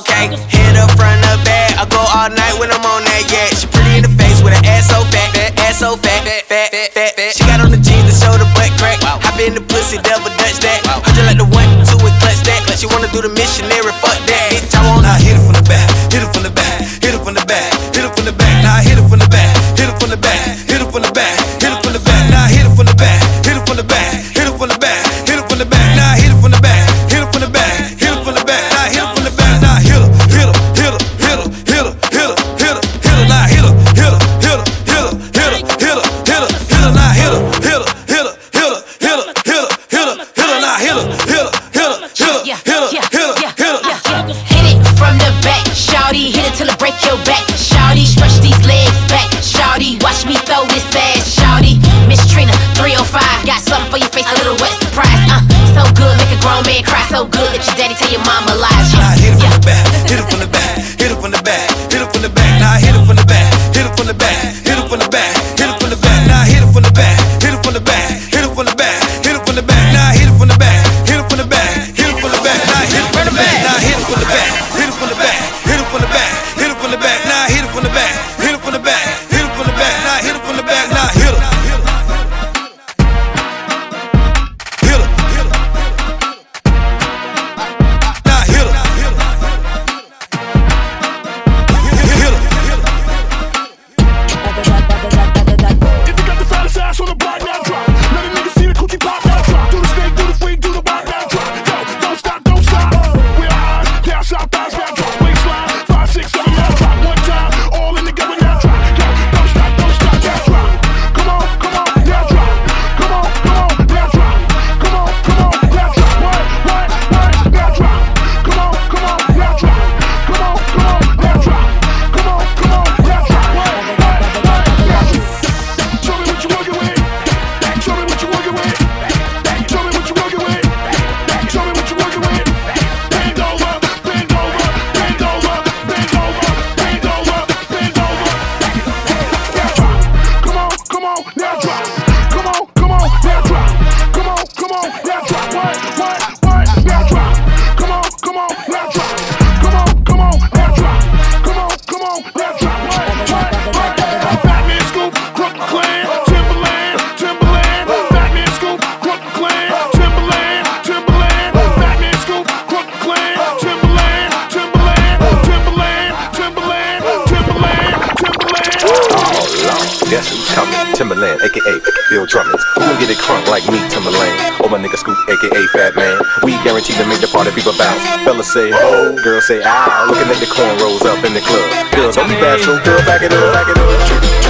okay. Hit up front of back, I go all night when I'm on that, yeah. She pretty in the face with her ass so fat, fat ass so fat, fat, fat, fat, fat. She got on the jeans that show the butt crack. Hop in the pussy, double dutch that. I just like the one, two, and clutch that. She wanna do the missionary, fuck that. Timbaland, aka Bill Drummond. Who gon' get it crunk like me, Timbaland? Or my nigga Scoop, aka Fat Man. We guaranteed to make the party people bounce. Fellas say oh, girls say ah. Looking at the corn rolls up in the club. Girls don't be bashful, girl back it up, back it up.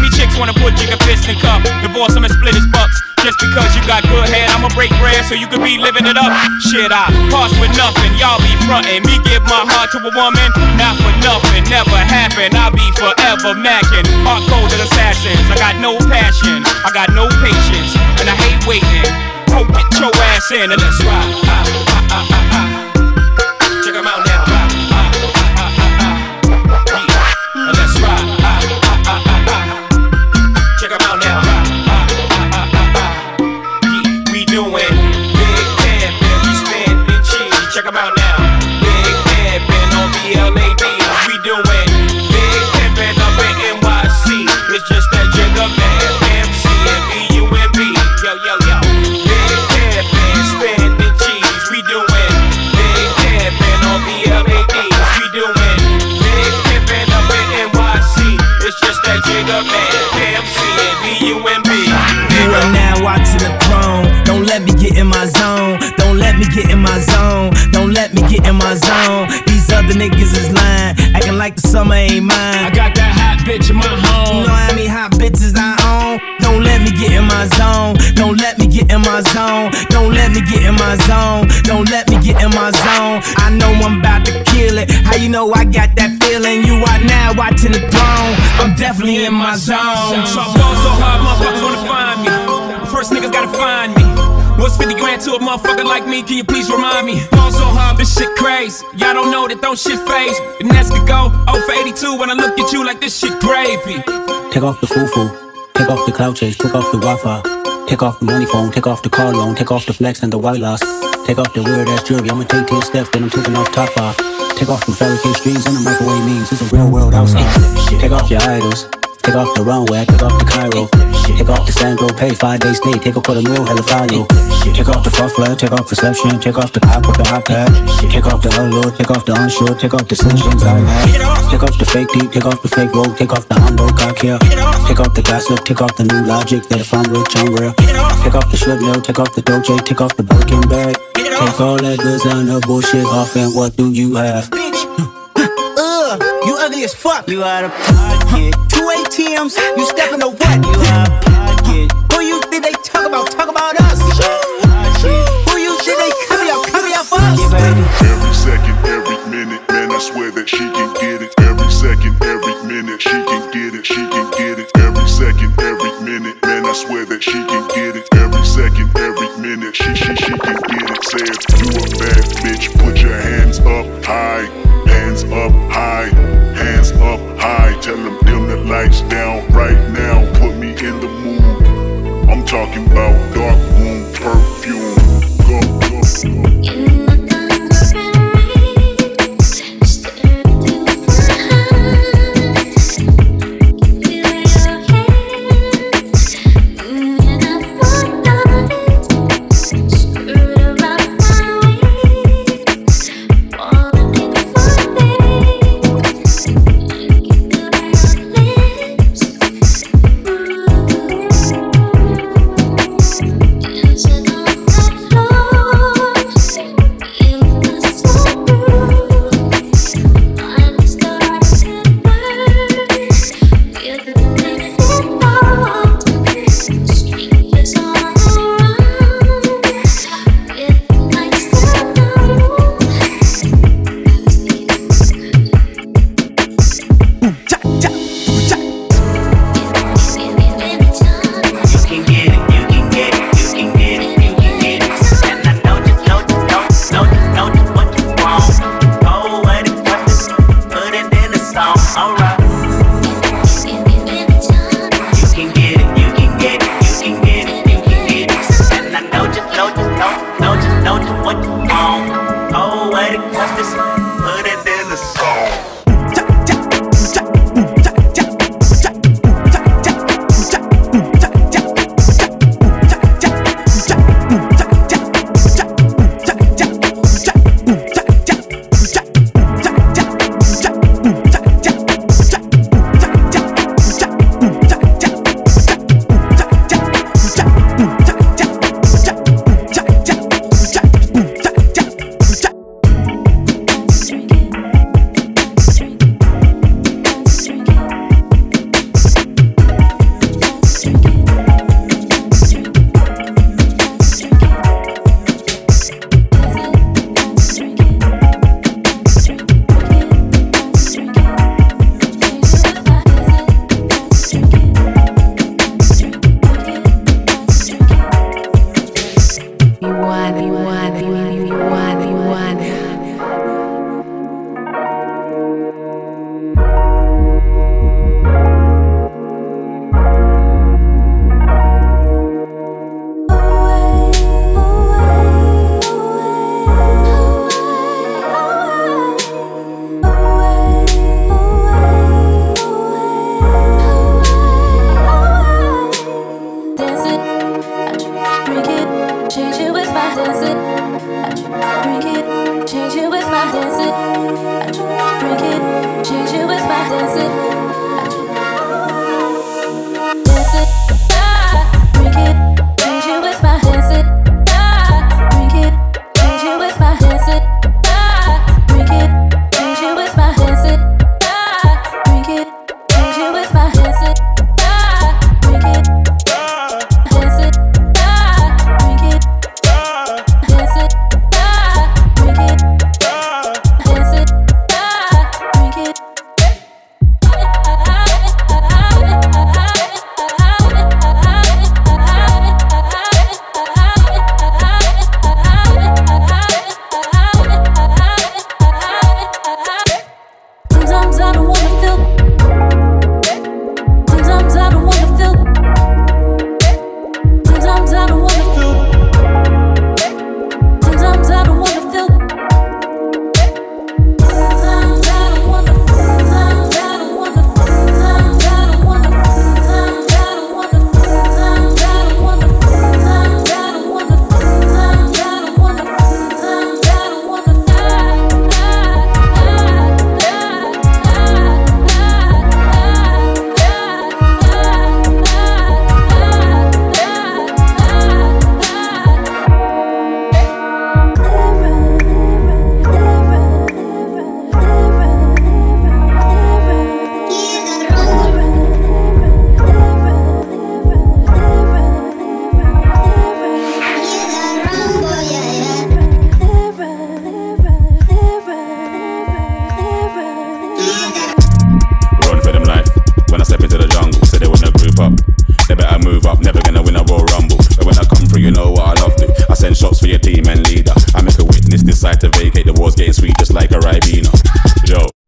Many chicks wanna put Jigga fist in cup, divorce him and split his bucks. Just because you got good head, I'ma break bread so you could be living it up. Shit, I pass with nothing, y'all be frontin'. Me give my heart to a woman, not for nothing, never happen. I'll be forever macking. Heart coded assassins, I got no passion, I got no patience, and I hate waiting. Go get your ass in and let's ride. Ah, ah, ah, summer ain't mine. I got that hot bitch in my home. You know how many hot bitches I own? Don't let me get in my zone. Don't let me get in my zone. Don't let me get in my zone. Don't let me get in my zone. I know I'm about to kill it. How you know I got that feeling? You are now watching the throne. I'm definitely in my zone. So I fall so hard, motherfuckers wanna find me. First niggas gotta find me. What's 50 grand to a motherfucker like me? Can you please remind me? Fall so hard, this shit crazy. Y'all don't know that don't shit phase. And that's to go 0 for 82 when I look at you like this shit gravy. Take off the foo-foo, take off the cloud chase, take off the Wi-Fi. Take off the money phone, take off the car loan, take off the flex and the white loss. Take off the weird ass jewelry, I'ma take 10 steps, then I'm taking off top off. Take off the fairy cake streams and the microwave memes, it's a real world outside. Take off your idols, take off the runway, take off the Cairo. Take off the Sandro, pay five days stay, take a quarter meal, hella value. Take off the fuck flag, take off reception, take off the cop with the iPad. Take off the allure, take off the unsure, take off the decisions I had. Take off the fake deep, take off the fake road, take off the humble cock here. Take off the gossip, take off the new logic that if I'm rich, I'm real. Take off the mill, take off the doje, take off the Birkin bag. Take all that designer bullshit off, and what do you have? Ugly as fuck. You out of pocket. Two ATMs, you stepping to what? You out of pocket. Who you think they talk about? Talk about us. Who you think they come out? Come out for us. Every second, every minute, man, I swear that she can get it. Every second, every minute, she can get it, she can get it. Every second, every minute, man, I swear that she Tell them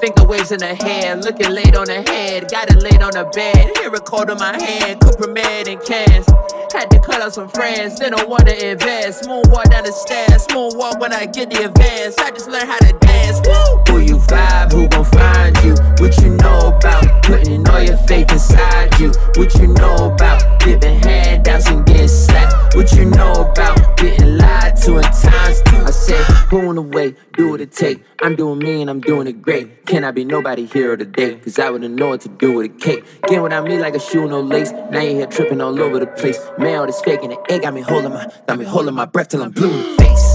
Finger waves in her hair, looking laid on her head. Got it laid on her bed, here a cold in my hand. Cooper mad and cans. Had to cut out some friends, they don't wanna invest. Moonwalk down the stairs, moonwalk when I get the advance. I just learned how to dance. Woo! Who you vibe, who gon' find you? What you know about putting all your faith inside you? What you know about giving handouts and getting slapped? What you know about getting lied to in times two? I said, pulling away, do what it take. I'm doing me and I'm doing it great. Can I be nobody hero today? Cause I wouldn't know what to do with a cake. Get without me like a shoe, no lace. Now you here tripping all over the place. Man, all this fake and the egg got me holding my, got me holding my breath till I'm blue in the face.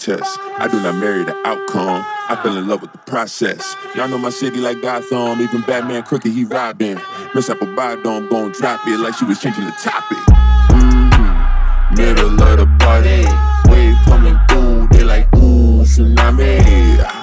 contest. I do not marry the outcome. I fell in love with the process. Y'all know my city like Gotham. Even Batman Crooked, he robbing. Miss Apple Bottom gon' drop it like she was changing the topic. Mm-hmm. Middle of the party. Wave coming through. They like, ooh, tsunami.